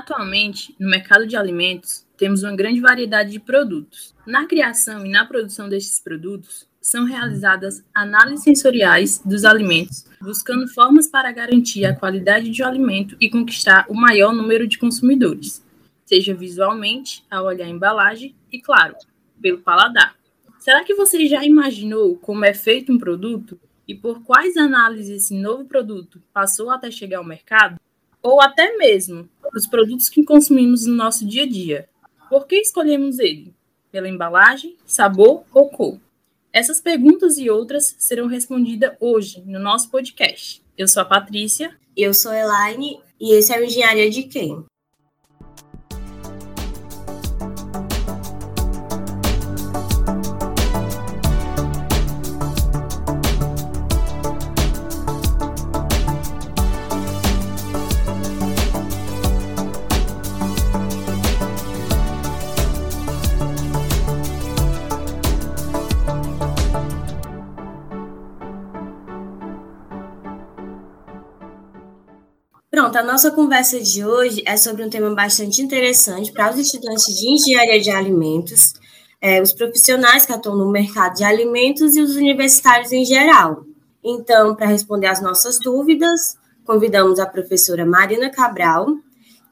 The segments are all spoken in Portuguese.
Atualmente, no mercado de alimentos, temos uma grande variedade de produtos. Na criação e na produção destes produtos, são realizadas análises sensoriais dos alimentos, buscando formas para garantir a qualidade de um alimento e conquistar o maior número de consumidores, seja visualmente, ao olhar a embalagem e, claro, pelo paladar. Será que você já imaginou como é feito um produto e por quais análises esse novo produto passou até chegar ao mercado? Ou até mesmo os produtos que consumimos no nosso dia a dia. Por que escolhemos ele? Pela embalagem, sabor ou cor? Essas perguntas e outras serão respondidas hoje no nosso podcast. Eu sou a Patrícia. Eu sou a Elaine e esse é o Engenharia de Quem? Pronto, a nossa conversa de hoje é sobre um tema bastante interessante para os estudantes de engenharia de alimentos, é, os profissionais que atuam no mercado de alimentos e os universitários em geral. Então, para responder às nossas dúvidas, convidamos a professora Marina Cabral,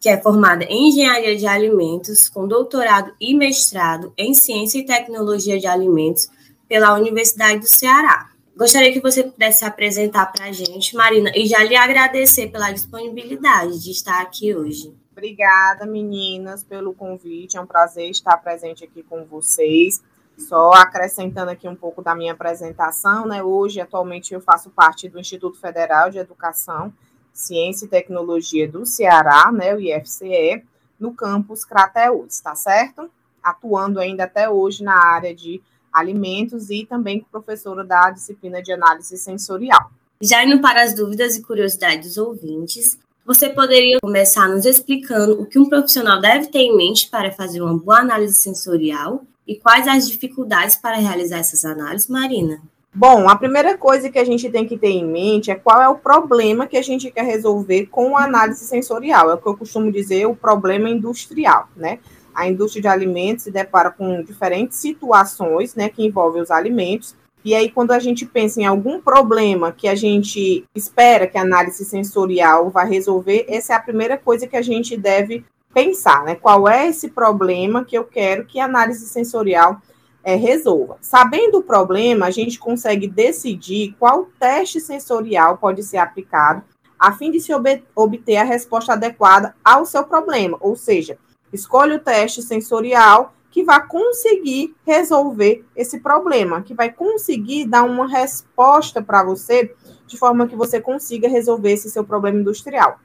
que é formada em engenharia de alimentos, com doutorado e mestrado em ciência e tecnologia de alimentos pela Universidade do Ceará. Gostaria que você pudesse se apresentar para a gente, Marina, e já lhe agradecer pela disponibilidade de estar aqui hoje. Obrigada, meninas, pelo convite. É um prazer estar presente aqui com vocês. Só acrescentando aqui um pouco da minha apresentação, né? Hoje, atualmente, eu faço parte do Instituto Federal de Educação, Ciência e Tecnologia do Ceará, né? O IFCE, no campus Crateús, tá certo? Atuando ainda até hoje na área de alimentos e também professora da disciplina de análise sensorial. Já indo para as dúvidas e curiosidades dos ouvintes, você poderia começar nos explicando o que um profissional deve ter em mente para fazer uma boa análise sensorial e quais as dificuldades para realizar essas análises, Marina? Bom, a primeira coisa que a gente tem que ter em mente é qual é o problema que a gente quer resolver com a análise sensorial. É o que eu costumo dizer, o problema industrial, né? A indústria de alimentos se depara com diferentes situações, né, que envolvem os alimentos. E aí, quando a gente pensa em algum problema que a gente espera que a análise sensorial vai resolver, essa é a primeira coisa que a gente deve pensar, né? Qual é esse problema que eu quero que a análise sensorial é, resolva? Sabendo o problema, a gente consegue decidir qual teste sensorial pode ser aplicado a fim de se obter a resposta adequada ao seu problema, ou seja, Escolhe o teste sensorial que vai conseguir resolver esse problema, que vai conseguir dar uma resposta para você de forma que você consiga resolver esse seu problema industrial.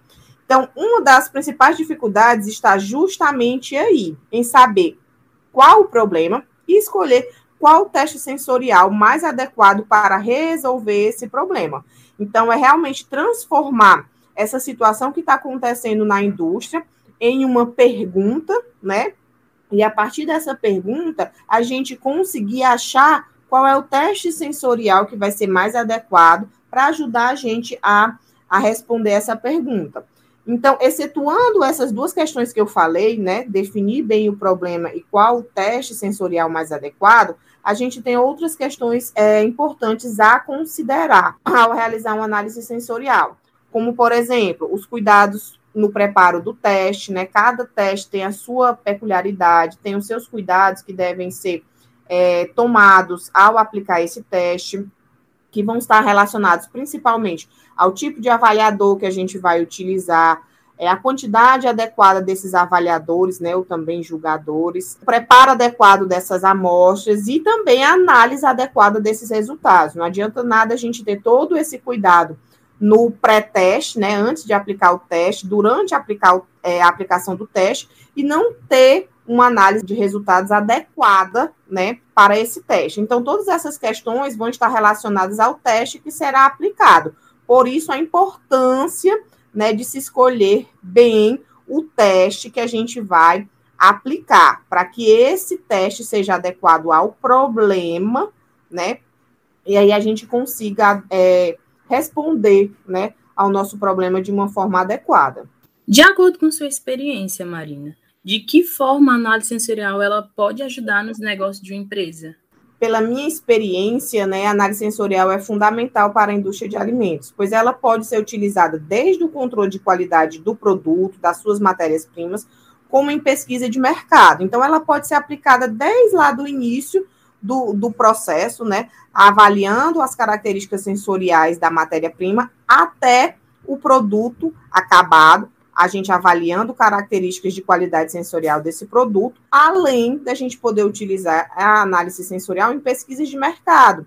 Então, uma das principais dificuldades está justamente aí, em saber qual o problema e escolher qual o teste sensorial mais adequado para resolver esse problema. Então, é realmente transformar essa situação que está acontecendo na indústria em uma pergunta, né? E a partir dessa pergunta, a gente conseguir achar qual é o teste sensorial que vai ser mais adequado para ajudar a gente a, a responder essa pergunta. Então, excetuando essas duas questões que eu falei, né, definir bem o problema e qual o teste sensorial mais adequado, a gente tem outras questões é, importantes a considerar ao realizar uma análise sensorial, como, por exemplo, os cuidados no preparo do teste, né? Cada teste tem a sua peculiaridade, tem os seus cuidados que devem ser é, tomados ao aplicar esse teste, que vão estar relacionados principalmente ao tipo de avaliador que a gente vai utilizar, é, a quantidade adequada desses avaliadores, né, ou também julgadores, o preparo adequado dessas amostras e também a análise adequada desses resultados. Não adianta nada a gente ter todo esse cuidado no pré-teste, né, antes de aplicar o teste, durante aplicar o, é, a aplicação do teste, e não ter uma análise de resultados adequada, né, para esse teste. Então, todas essas questões vão estar relacionadas ao teste que será aplicado. Por isso, a importância, né, de se escolher bem o teste que a gente vai aplicar, para que esse teste seja adequado ao problema, né, e aí a gente consiga é, responder né, ao nosso problema de uma forma adequada. De acordo com sua experiência, Marina, de que forma a análise sensorial ela pode ajudar nos negócios de uma empresa? Pela minha experiência, né, a análise sensorial é fundamental para a indústria de alimentos, pois ela pode ser utilizada desde o controle de qualidade do produto, das suas matérias-primas, como em pesquisa de mercado. Então, ela pode ser aplicada desde lá do início do, do processo, né, avaliando as características sensoriais da matéria-prima até o produto acabado, a gente avaliando características de qualidade sensorial desse produto, além da gente poder utilizar a análise sensorial em pesquisas de mercado,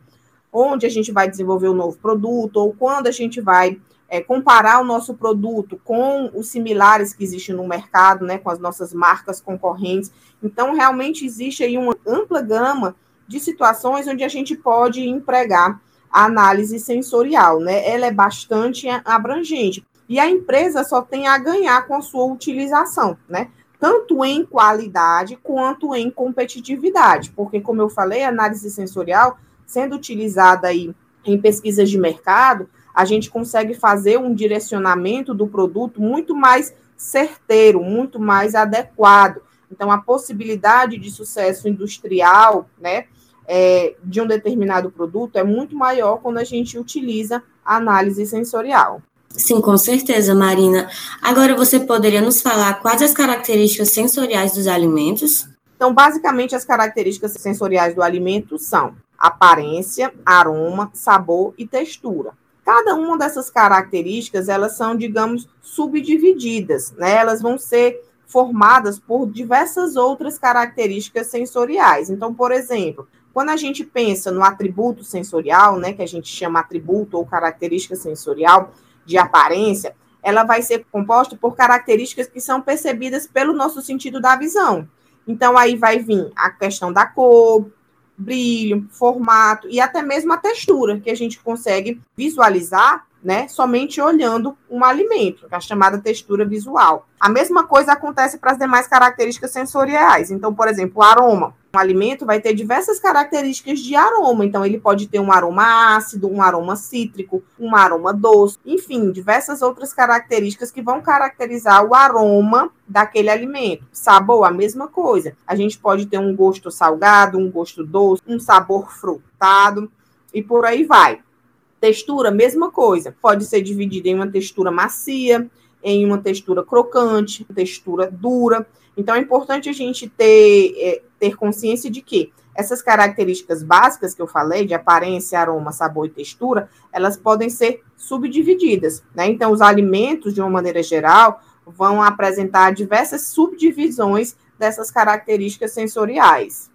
onde a gente vai desenvolver um novo produto, ou quando a gente vai é, comparar o nosso produto com os similares que existem no mercado, né, com as nossas marcas concorrentes. Então, realmente existe aí uma ampla gama de situações onde a gente pode empregar a análise sensorial, né? Ela é bastante abrangente. E a empresa só tem a ganhar com a sua utilização, né? Tanto em qualidade quanto em competitividade, porque, como eu falei, a análise sensorial, sendo utilizada aí em pesquisas de mercado, a gente consegue fazer um direcionamento do produto muito mais certeiro, muito mais adequado. Então, a possibilidade de sucesso industrial, né, é, de um determinado produto é muito maior quando a gente utiliza a análise sensorial. Sim, com certeza, Marina. Agora você poderia nos falar quais as características sensoriais dos alimentos? Então, basicamente, as características sensoriais do alimento são aparência, aroma, sabor e textura. Cada uma dessas características, elas são, digamos, subdivididas, né? Elas vão ser formadas por diversas outras características sensoriais. Então, por exemplo, quando a gente pensa no atributo sensorial, né, que a gente chama atributo ou característica sensorial, de aparência, ela vai ser composta por características que são percebidas pelo nosso sentido da visão. Então, aí vai vir a questão da cor, brilho, formato e até mesmo a textura, que a gente consegue visualizar né, somente olhando um alimento, é a chamada textura visual. A mesma coisa acontece para as demais características sensoriais. Então, por exemplo, o aroma. Um alimento vai ter diversas características de aroma. Então, ele pode ter um aroma ácido, um aroma cítrico, um aroma doce, enfim, diversas outras características que vão caracterizar o aroma daquele alimento. Sabor, a mesma coisa. A gente pode ter um gosto salgado, um gosto doce, um sabor frutado e por aí vai. Textura, mesma coisa. Pode ser dividida em uma textura macia, em uma textura crocante, textura dura. Então, é importante a gente ter, é, ter consciência de que essas características básicas que eu falei, de aparência, aroma, sabor e textura, elas podem ser subdivididas. Né? Então, os alimentos, de uma maneira geral, vão apresentar diversas subdivisões dessas características sensoriais.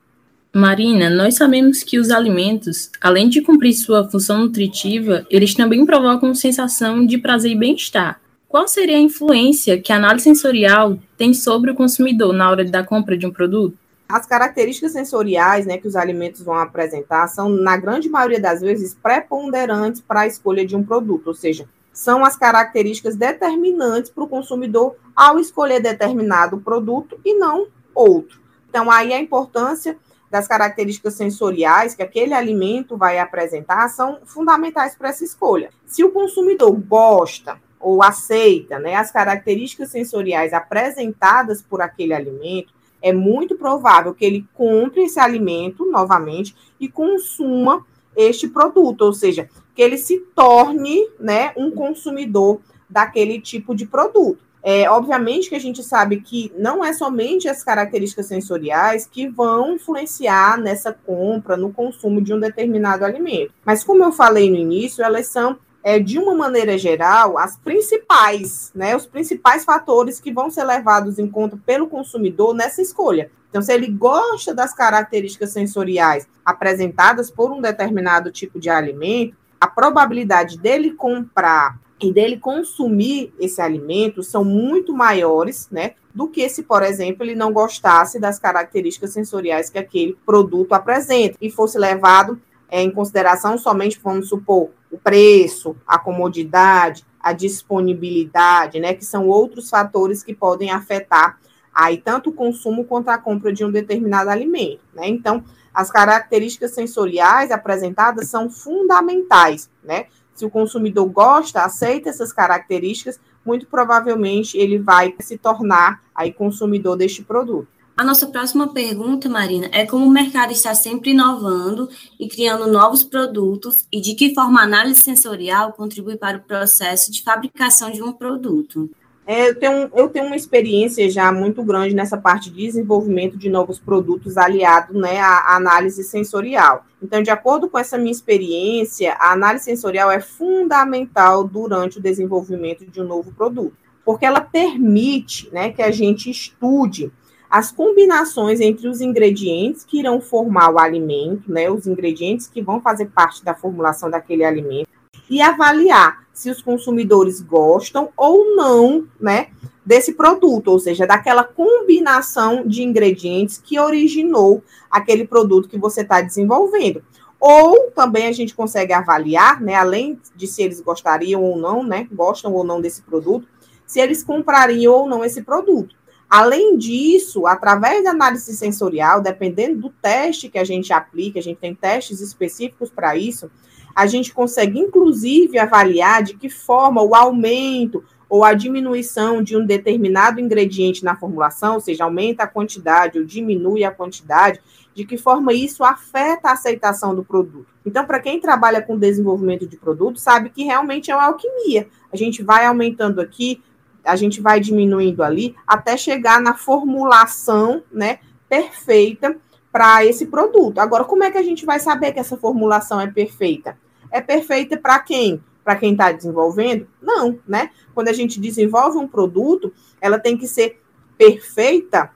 Marina, nós sabemos que os alimentos, além de cumprir sua função nutritiva, eles também provocam sensação de prazer e bem-estar. Qual seria a influência que a análise sensorial tem sobre o consumidor na hora da compra de um produto? As características sensoriais né, que os alimentos vão apresentar são, na grande maioria das vezes, preponderantes para a escolha de um produto, ou seja, são as características determinantes para o consumidor ao escolher determinado produto e não outro. Então, aí a importância das características sensoriais que aquele alimento vai apresentar são fundamentais para essa escolha. Se o consumidor gosta ou aceita né, as características sensoriais apresentadas por aquele alimento, é muito provável que ele compre esse alimento novamente e consuma este produto, ou seja, que ele se torne né, um consumidor daquele tipo de produto. É, obviamente que a gente sabe que não é somente as características sensoriais que vão influenciar nessa compra, no consumo de um determinado alimento. Mas, como eu falei no início, elas são, é, de uma maneira geral, as principais, né, os principais fatores que vão ser levados em conta pelo consumidor nessa escolha. Então, se ele gosta das características sensoriais apresentadas por um determinado tipo de alimento, a probabilidade dele comprar e dele consumir esse alimento são muito maiores, né, do que se, por exemplo, ele não gostasse das características sensoriais que aquele produto apresenta e fosse levado é, em consideração somente, vamos supor, o preço, a comodidade, a disponibilidade, né, que são outros fatores que podem afetar aí tanto o consumo quanto a compra de um determinado alimento, né? Então, as características sensoriais apresentadas são fundamentais, né? Se o consumidor gosta, aceita essas características, muito provavelmente ele vai se tornar aí consumidor deste produto. A nossa próxima pergunta, Marina, é como o mercado está sempre inovando e criando novos produtos e de que forma a análise sensorial contribui para o processo de fabricação de um produto. É, eu, tenho, eu tenho uma experiência já muito grande nessa parte de desenvolvimento de novos produtos aliado né, à análise sensorial. Então, de acordo com essa minha experiência, a análise sensorial é fundamental durante o desenvolvimento de um novo produto, porque ela permite né, que a gente estude as combinações entre os ingredientes que irão formar o alimento, né, os ingredientes que vão fazer parte da formulação daquele alimento, e avaliar se os consumidores gostam ou não, né, desse produto, ou seja, daquela combinação de ingredientes que originou aquele produto que você está desenvolvendo. Ou também a gente consegue avaliar, né, além de se eles gostariam ou não, né, gostam ou não desse produto, se eles comprariam ou não esse produto. Além disso, através da análise sensorial, dependendo do teste que a gente aplica, a gente tem testes específicos para isso, a gente consegue, inclusive, avaliar de que forma o aumento ou a diminuição de um determinado ingrediente na formulação, ou seja, aumenta a quantidade ou diminui a quantidade, de que forma isso afeta a aceitação do produto. Então, para quem trabalha com desenvolvimento de produto, sabe que realmente é uma alquimia. A gente vai aumentando aqui, a gente vai diminuindo ali até chegar na formulação, né, perfeita para esse produto. Agora, como é que a gente vai saber que essa formulação é perfeita? É perfeita para quem? Para quem está desenvolvendo? Não, né? Quando a gente desenvolve um produto, ela tem que ser perfeita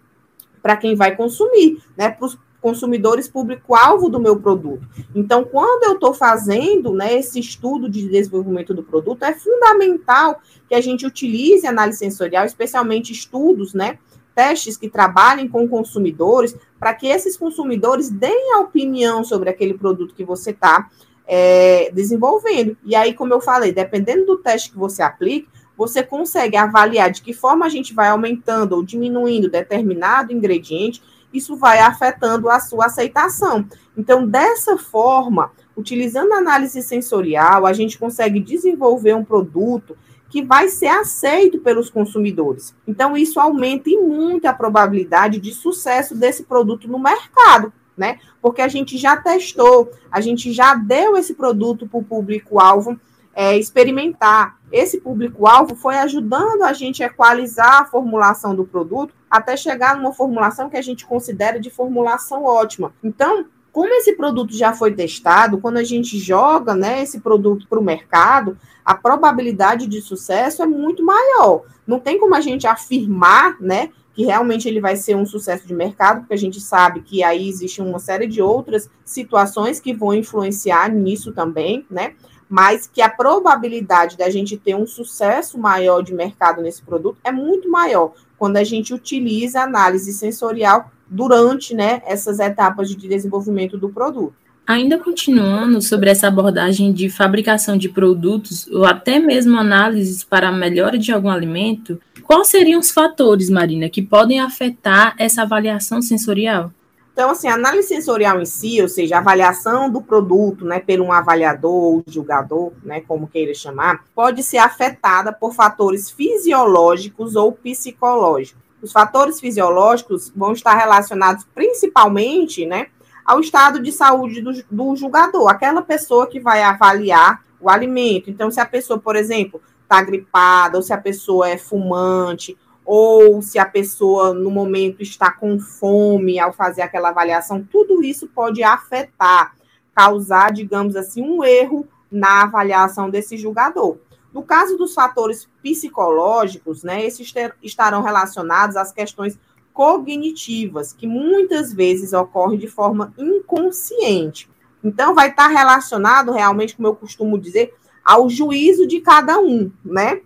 para quem vai consumir, né? Para os consumidores público-alvo do meu produto. Então, quando eu estou fazendo né, esse estudo de desenvolvimento do produto, é fundamental que a gente utilize análise sensorial, especialmente estudos, né? Testes que trabalhem com consumidores, para que esses consumidores deem a opinião sobre aquele produto que você está é, desenvolvendo. E aí, como eu falei, dependendo do teste que você aplique, você consegue avaliar de que forma a gente vai aumentando ou diminuindo determinado ingrediente isso vai afetando a sua aceitação. Então, dessa forma, utilizando análise sensorial, a gente consegue desenvolver um produto que vai ser aceito pelos consumidores. Então, isso aumenta e muito a probabilidade de sucesso desse produto no mercado, né? Porque a gente já testou, a gente já deu esse produto para o público-alvo é, experimentar. Esse público-alvo foi ajudando a gente a equalizar a formulação do produto até chegar numa formulação que a gente considera de formulação ótima. Então, como esse produto já foi testado, quando a gente joga né, esse produto para o mercado, a probabilidade de sucesso é muito maior. Não tem como a gente afirmar né, que realmente ele vai ser um sucesso de mercado, porque a gente sabe que aí existe uma série de outras situações que vão influenciar nisso também, né? mas que a probabilidade da gente ter um sucesso maior de mercado nesse produto é muito maior quando a gente utiliza análise sensorial durante né, essas etapas de desenvolvimento do produto. Ainda continuando sobre essa abordagem de fabricação de produtos ou até mesmo análises para a melhora de algum alimento, quais seriam os fatores, Marina, que podem afetar essa avaliação sensorial? Então, assim, a análise sensorial em si, ou seja, a avaliação do produto, né, por um avaliador ou julgador, né, como queira chamar, pode ser afetada por fatores fisiológicos ou psicológicos. Os fatores fisiológicos vão estar relacionados principalmente, né, ao estado de saúde do, do julgador, aquela pessoa que vai avaliar o alimento. Então, se a pessoa, por exemplo, está gripada, ou se a pessoa é fumante, ou se a pessoa no momento está com fome ao fazer aquela avaliação, tudo isso pode afetar, causar, digamos assim, um erro na avaliação desse julgador. No caso dos fatores psicológicos, né, esses ter, estarão relacionados às questões cognitivas, que muitas vezes ocorrem de forma inconsciente. Então, vai estar relacionado realmente, como eu costumo dizer, ao juízo de cada um, né?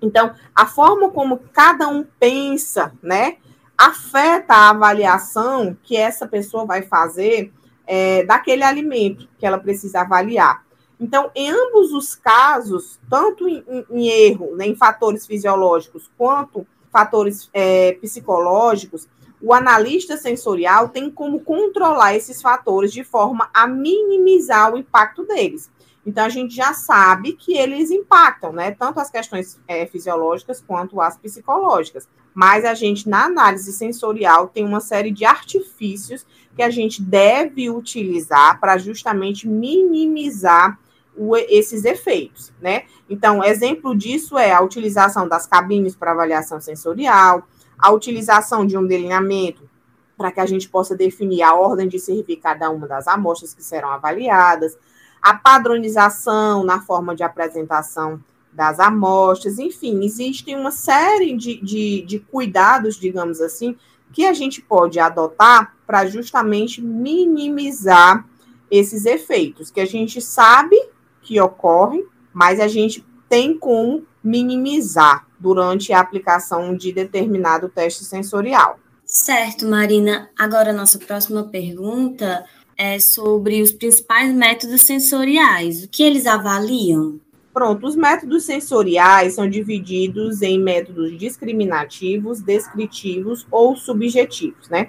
Então, a forma como cada um pensa, né, afeta a avaliação que essa pessoa vai fazer é, daquele alimento que ela precisa avaliar. Então, em ambos os casos, tanto em, em erro, né, em fatores fisiológicos, quanto fatores é, psicológicos, o analista sensorial tem como controlar esses fatores de forma a minimizar o impacto deles. Então, a gente já sabe que eles impactam, né? Tanto as questões é, fisiológicas quanto as psicológicas. Mas a gente, na análise sensorial, tem uma série de artifícios que a gente deve utilizar para justamente minimizar o, esses efeitos, né? Então, exemplo disso é a utilização das cabines para avaliação sensorial, a utilização de um delineamento para que a gente possa definir a ordem de servir cada uma das amostras que serão avaliadas, a padronização na forma de apresentação das amostras, enfim, existem uma série de, de, de cuidados, digamos assim, que a gente pode adotar para justamente minimizar esses efeitos, que a gente sabe que ocorrem, mas a gente tem como minimizar durante a aplicação de determinado teste sensorial. Certo, Marina. Agora, nossa próxima pergunta é sobre os principais métodos sensoriais. O que eles avaliam? Pronto, os métodos sensoriais são divididos em métodos discriminativos, descritivos ou subjetivos, né?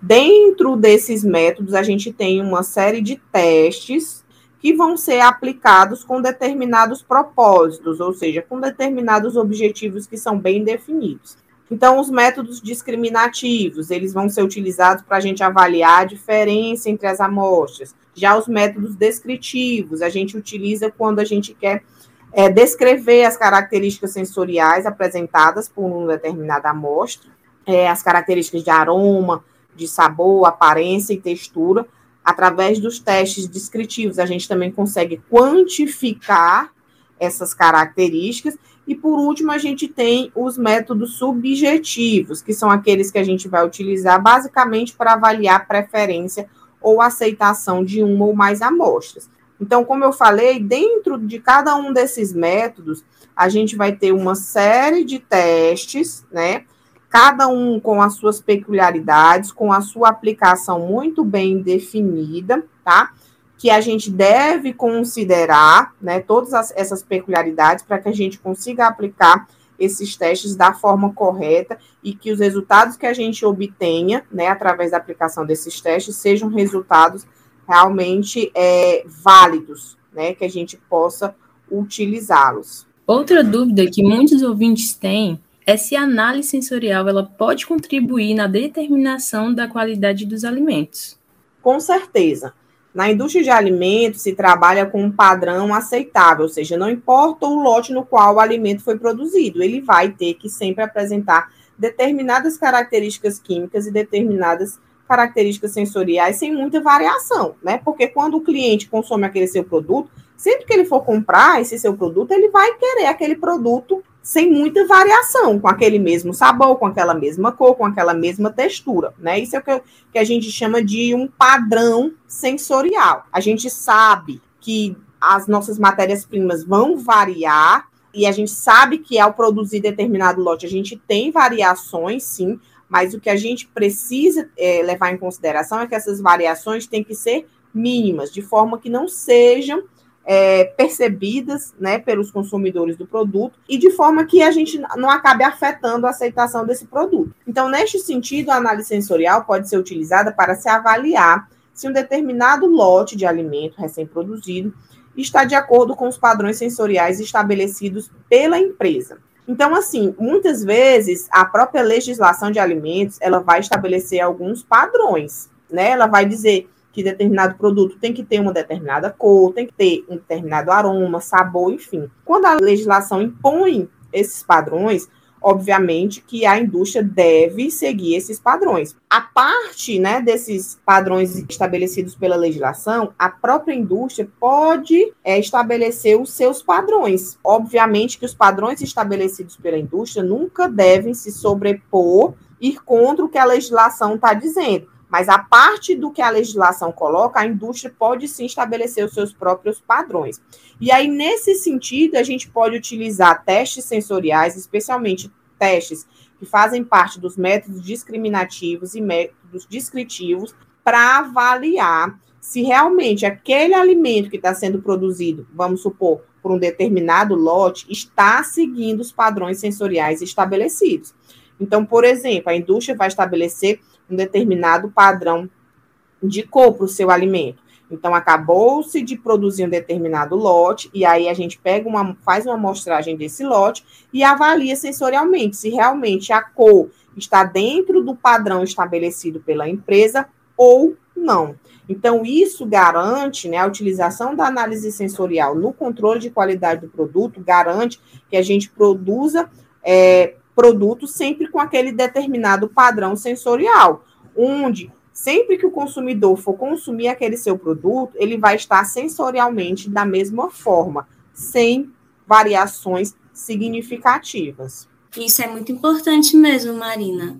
Dentro desses métodos, a gente tem uma série de testes que vão ser aplicados com determinados propósitos, ou seja, com determinados objetivos que são bem definidos. Então, os métodos discriminativos, eles vão ser utilizados para a gente avaliar a diferença entre as amostras. Já os métodos descritivos, a gente utiliza quando a gente quer é, descrever as características sensoriais apresentadas por uma determinada amostra, é, as características de aroma, de sabor, aparência e textura. Através dos testes descritivos, a gente também consegue quantificar essas características e por último, a gente tem os métodos subjetivos, que são aqueles que a gente vai utilizar basicamente para avaliar preferência ou aceitação de uma ou mais amostras. Então, como eu falei, dentro de cada um desses métodos, a gente vai ter uma série de testes, né? Cada um com as suas peculiaridades, com a sua aplicação muito bem definida, tá? que a gente deve considerar, né, todas as, essas peculiaridades para que a gente consiga aplicar esses testes da forma correta e que os resultados que a gente obtenha, né, através da aplicação desses testes, sejam resultados realmente é, válidos, né, que a gente possa utilizá-los. Outra dúvida que muitos ouvintes têm é se a análise sensorial ela pode contribuir na determinação da qualidade dos alimentos. Com certeza. Na indústria de alimentos, se trabalha com um padrão aceitável, ou seja, não importa o lote no qual o alimento foi produzido, ele vai ter que sempre apresentar determinadas características químicas e determinadas características sensoriais sem muita variação, né? Porque quando o cliente consome aquele seu produto, sempre que ele for comprar esse seu produto, ele vai querer aquele produto sem muita variação, com aquele mesmo sabor, com aquela mesma cor, com aquela mesma textura, né? Isso é o que, que a gente chama de um padrão sensorial. A gente sabe que as nossas matérias-primas vão variar, e a gente sabe que ao produzir determinado lote, a gente tem variações, sim, mas o que a gente precisa é, levar em consideração é que essas variações têm que ser mínimas, de forma que não sejam é, percebidas né, pelos consumidores do produto e de forma que a gente não acabe afetando a aceitação desse produto. Então, neste sentido, a análise sensorial pode ser utilizada para se avaliar se um determinado lote de alimento recém-produzido está de acordo com os padrões sensoriais estabelecidos pela empresa. Então, assim, muitas vezes a própria legislação de alimentos ela vai estabelecer alguns padrões, né? Ela vai dizer que determinado produto tem que ter uma determinada cor, tem que ter um determinado aroma, sabor, enfim. Quando a legislação impõe esses padrões, obviamente que a indústria deve seguir esses padrões. A parte né, desses padrões estabelecidos pela legislação, a própria indústria pode é, estabelecer os seus padrões. Obviamente que os padrões estabelecidos pela indústria nunca devem se sobrepor, ir contra o que a legislação está dizendo. Mas a parte do que a legislação coloca, a indústria pode sim estabelecer os seus próprios padrões. E aí, nesse sentido, a gente pode utilizar testes sensoriais, especialmente testes que fazem parte dos métodos discriminativos e métodos descritivos, para avaliar se realmente aquele alimento que está sendo produzido, vamos supor, por um determinado lote, está seguindo os padrões sensoriais estabelecidos. Então, por exemplo, a indústria vai estabelecer um determinado padrão de cor para o seu alimento. Então, acabou-se de produzir um determinado lote, e aí a gente pega uma, faz uma amostragem desse lote e avalia sensorialmente se realmente a cor está dentro do padrão estabelecido pela empresa ou não. Então, isso garante, né, a utilização da análise sensorial no controle de qualidade do produto, garante que a gente produza é, produtos sempre com aquele determinado padrão sensorial, onde sempre que o consumidor for consumir aquele seu produto, ele vai estar sensorialmente da mesma forma, sem variações significativas. Isso é muito importante mesmo, Marina.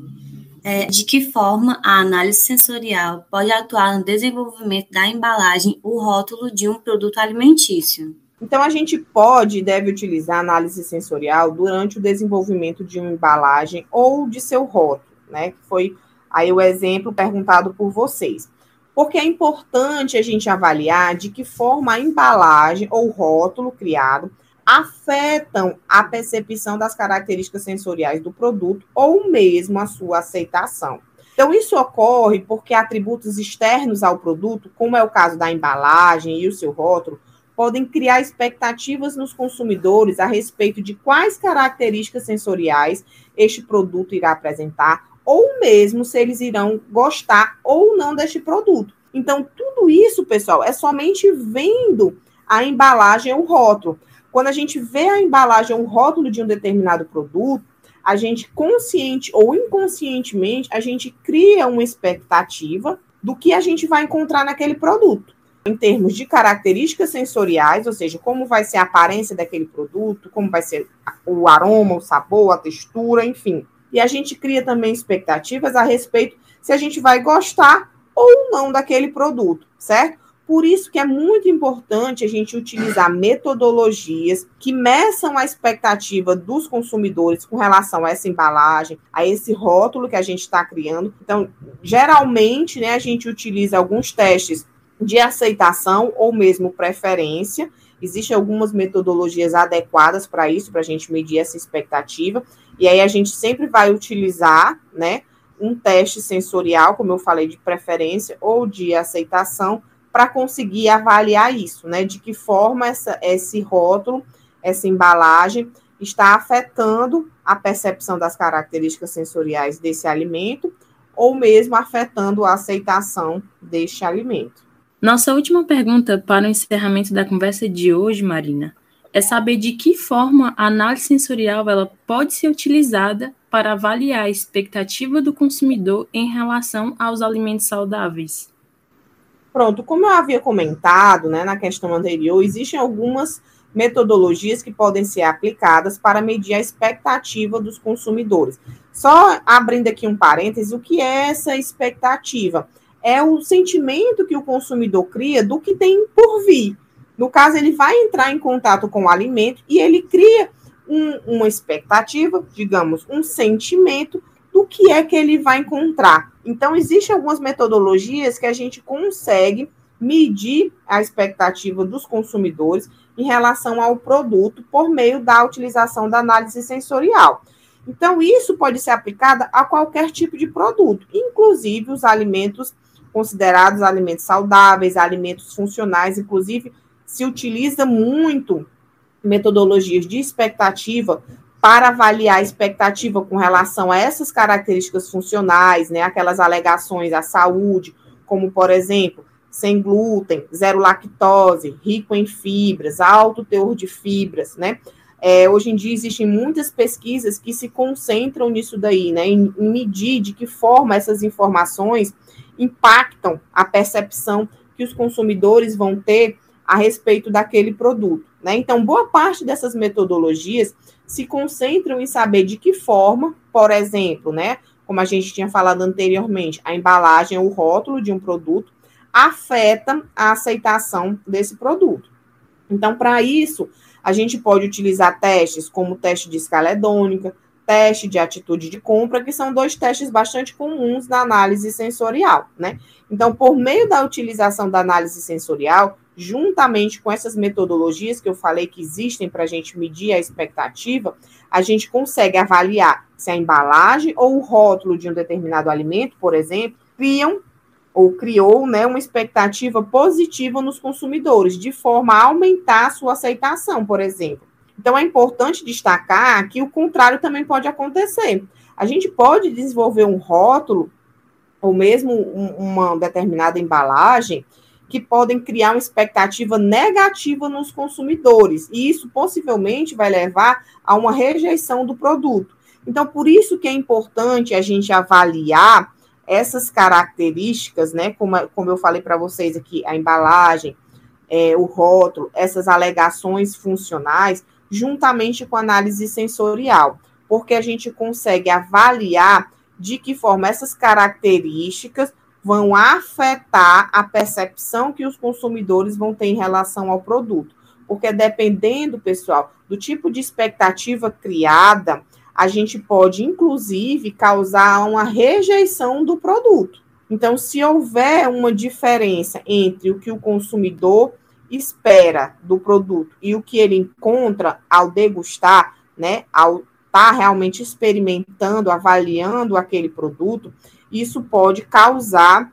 É, de que forma a análise sensorial pode atuar no desenvolvimento da embalagem, o rótulo de um produto alimentício? Então, a gente pode e deve utilizar análise sensorial durante o desenvolvimento de uma embalagem ou de seu rótulo, né? Que foi aí o exemplo perguntado por vocês. Porque é importante a gente avaliar de que forma a embalagem ou rótulo criado afetam a percepção das características sensoriais do produto ou mesmo a sua aceitação. Então, isso ocorre porque atributos externos ao produto, como é o caso da embalagem e o seu rótulo, podem criar expectativas nos consumidores a respeito de quais características sensoriais este produto irá apresentar, ou mesmo se eles irão gostar ou não deste produto. Então, tudo isso, pessoal, é somente vendo a embalagem ou rótulo. Quando a gente vê a embalagem, um rótulo de um determinado produto, a gente consciente ou inconscientemente, a gente cria uma expectativa do que a gente vai encontrar naquele produto. Em termos de características sensoriais, ou seja, como vai ser a aparência daquele produto, como vai ser o aroma, o sabor, a textura, enfim. E a gente cria também expectativas a respeito se a gente vai gostar ou não daquele produto, certo? Por isso que é muito importante a gente utilizar metodologias que meçam a expectativa dos consumidores com relação a essa embalagem, a esse rótulo que a gente está criando. Então, geralmente, né, a gente utiliza alguns testes de aceitação ou mesmo preferência. Existem algumas metodologias adequadas para isso, para a gente medir essa expectativa. E aí a gente sempre vai utilizar, né, um teste sensorial, como eu falei, de preferência ou de aceitação, para conseguir avaliar isso, né? De que forma essa, esse rótulo, essa embalagem está afetando a percepção das características sensoriais desse alimento, ou mesmo afetando a aceitação deste alimento. Nossa última pergunta para o encerramento da conversa de hoje, Marina, é saber de que forma a análise sensorial ela pode ser utilizada para avaliar a expectativa do consumidor em relação aos alimentos saudáveis. Pronto, como eu havia comentado né, na questão anterior, existem algumas metodologias que podem ser aplicadas para medir a expectativa dos consumidores. Só abrindo aqui um parêntese, o que é essa expectativa? É o sentimento que o consumidor cria do que tem por vir. No caso, ele vai entrar em contato com o alimento e ele cria um, uma expectativa, digamos, um sentimento do que é que ele vai encontrar. Então, existem algumas metodologias que a gente consegue medir a expectativa dos consumidores em relação ao produto por meio da utilização da análise sensorial. Então, isso pode ser aplicado a qualquer tipo de produto, inclusive os alimentos considerados alimentos saudáveis, alimentos funcionais, inclusive se utiliza muito metodologias de expectativa para avaliar a expectativa com relação a essas características funcionais, né, aquelas alegações à saúde, como, por exemplo, sem glúten, zero lactose, rico em fibras, alto teor de fibras, né? É, hoje em dia existem muitas pesquisas que se concentram nisso daí, né? Em, em medir de que forma essas informações impactam a percepção que os consumidores vão ter a respeito daquele produto, né? Então, boa parte dessas metodologias se concentram em saber de que forma, por exemplo, né, como a gente tinha falado anteriormente, a embalagem ou o rótulo de um produto afeta a aceitação desse produto. Então, para isso, a gente pode utilizar testes como o teste de escala hedônica, teste de atitude de compra, que são dois testes bastante comuns na análise sensorial, né? Então, por meio da utilização da análise sensorial, juntamente com essas metodologias que eu falei que existem para a gente medir a expectativa, a gente consegue avaliar se a embalagem ou o rótulo de um determinado alimento, por exemplo, criam ou criou né, uma expectativa positiva nos consumidores, de forma a aumentar a sua aceitação, por exemplo. Então, é importante destacar que o contrário também pode acontecer. A gente pode desenvolver um rótulo, ou mesmo um, uma determinada embalagem, que podem criar uma expectativa negativa nos consumidores, e isso possivelmente vai levar a uma rejeição do produto. Então, por isso que é importante a gente avaliar essas características, né? Como, como eu falei para vocês aqui, a embalagem, é, o rótulo, essas alegações funcionais, juntamente com análise sensorial, porque a gente consegue avaliar de que forma essas características vão afetar a percepção que os consumidores vão ter em relação ao produto. Porque dependendo, pessoal, do tipo de expectativa criada, a gente pode, inclusive, causar uma rejeição do produto. Então, se houver uma diferença entre o que o consumidor espera do produto e o que ele encontra ao degustar, né, ao estar tá realmente experimentando, avaliando aquele produto, isso pode causar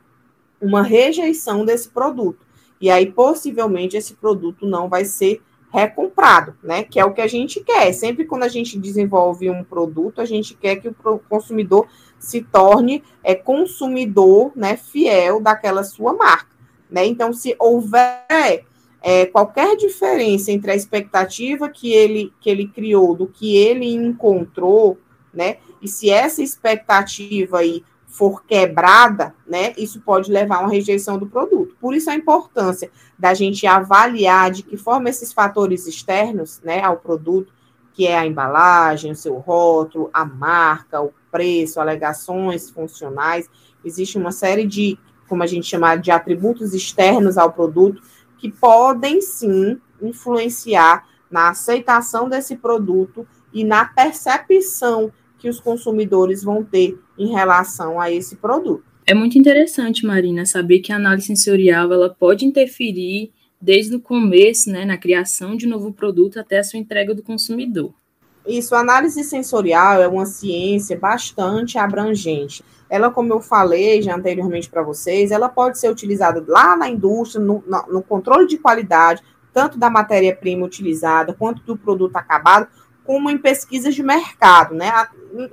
uma rejeição desse produto. E aí, possivelmente, esse produto não vai ser recomprado, né? Que é o que a gente quer. Sempre quando a gente desenvolve um produto, a gente quer que o consumidor se torne é, consumidor, né, fiel daquela sua marca, né? Então, se houver é, qualquer diferença entre a expectativa que ele que ele criou do que ele encontrou, né? E se essa expectativa aí for quebrada, né, isso pode levar a uma rejeição do produto. Por isso a importância da gente avaliar de que forma esses fatores externos, né, ao produto, que é a embalagem, o seu rótulo, a marca, o preço, alegações funcionais, existe uma série de, como a gente chama de atributos externos ao produto que podem sim influenciar na aceitação desse produto e na percepção que os consumidores vão ter em relação a esse produto. É muito interessante, Marina, saber que a análise sensorial ela pode interferir desde o começo, né, na criação de um novo produto até a sua entrega do consumidor. Isso, a análise sensorial é uma ciência bastante abrangente. Ela, como eu falei já anteriormente para vocês, ela pode ser utilizada lá na indústria, no, no controle de qualidade, tanto da matéria-prima utilizada quanto do produto acabado, como em pesquisas de mercado, né?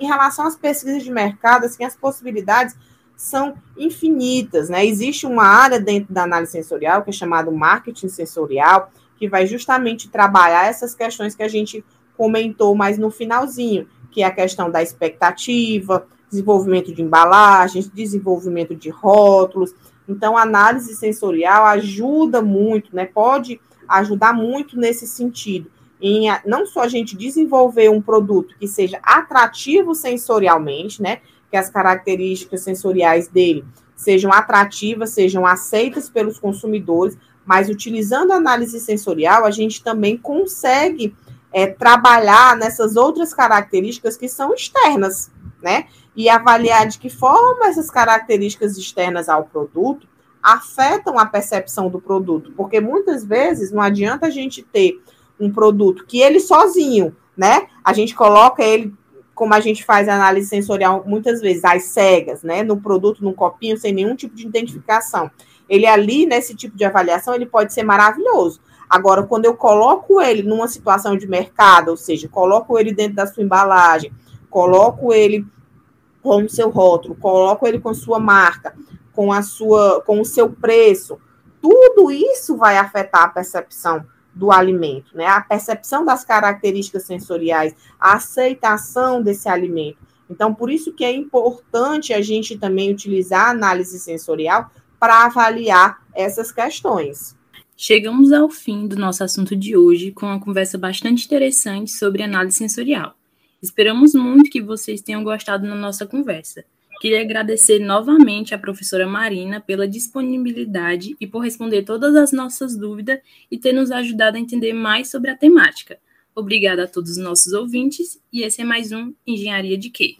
Em relação às pesquisas de mercado, assim, as possibilidades são infinitas, né? Existe uma área dentro da análise sensorial que é chamada marketing sensorial, que vai justamente trabalhar essas questões que a gente comentou mais no finalzinho, que é a questão da expectativa, desenvolvimento de embalagens, desenvolvimento de rótulos. Então, a análise sensorial ajuda muito, né? Pode ajudar muito nesse sentido em não só a gente desenvolver um produto que seja atrativo sensorialmente, né? Que as características sensoriais dele sejam atrativas, sejam aceitas pelos consumidores, mas utilizando a análise sensorial, a gente também consegue é, trabalhar nessas outras características que são externas, né? E avaliar de que forma essas características externas ao produto afetam a percepção do produto, porque muitas vezes não adianta a gente ter um produto que ele sozinho, né? A gente coloca ele, como a gente faz a análise sensorial muitas vezes, às cegas, né? No produto, num copinho, sem nenhum tipo de identificação. Ele ali, nesse tipo de avaliação, ele pode ser maravilhoso. Agora, quando eu coloco ele numa situação de mercado, ou seja, coloco ele dentro da sua embalagem, coloco ele com o seu rótulo, coloco ele com sua marca, com a sua, com o seu preço, tudo isso vai afetar a percepção do alimento, né? A percepção das características sensoriais, a aceitação desse alimento. Então, por isso que é importante a gente também utilizar a análise sensorial para avaliar essas questões. Chegamos ao fim do nosso assunto de hoje com uma conversa bastante interessante sobre análise sensorial. Esperamos muito que vocês tenham gostado da nossa conversa. Queria agradecer novamente à professora Marina pela disponibilidade e por responder todas as nossas dúvidas e ter nos ajudado a entender mais sobre a temática. Obrigada a todos os nossos ouvintes e esse é mais um Engenharia de Quê?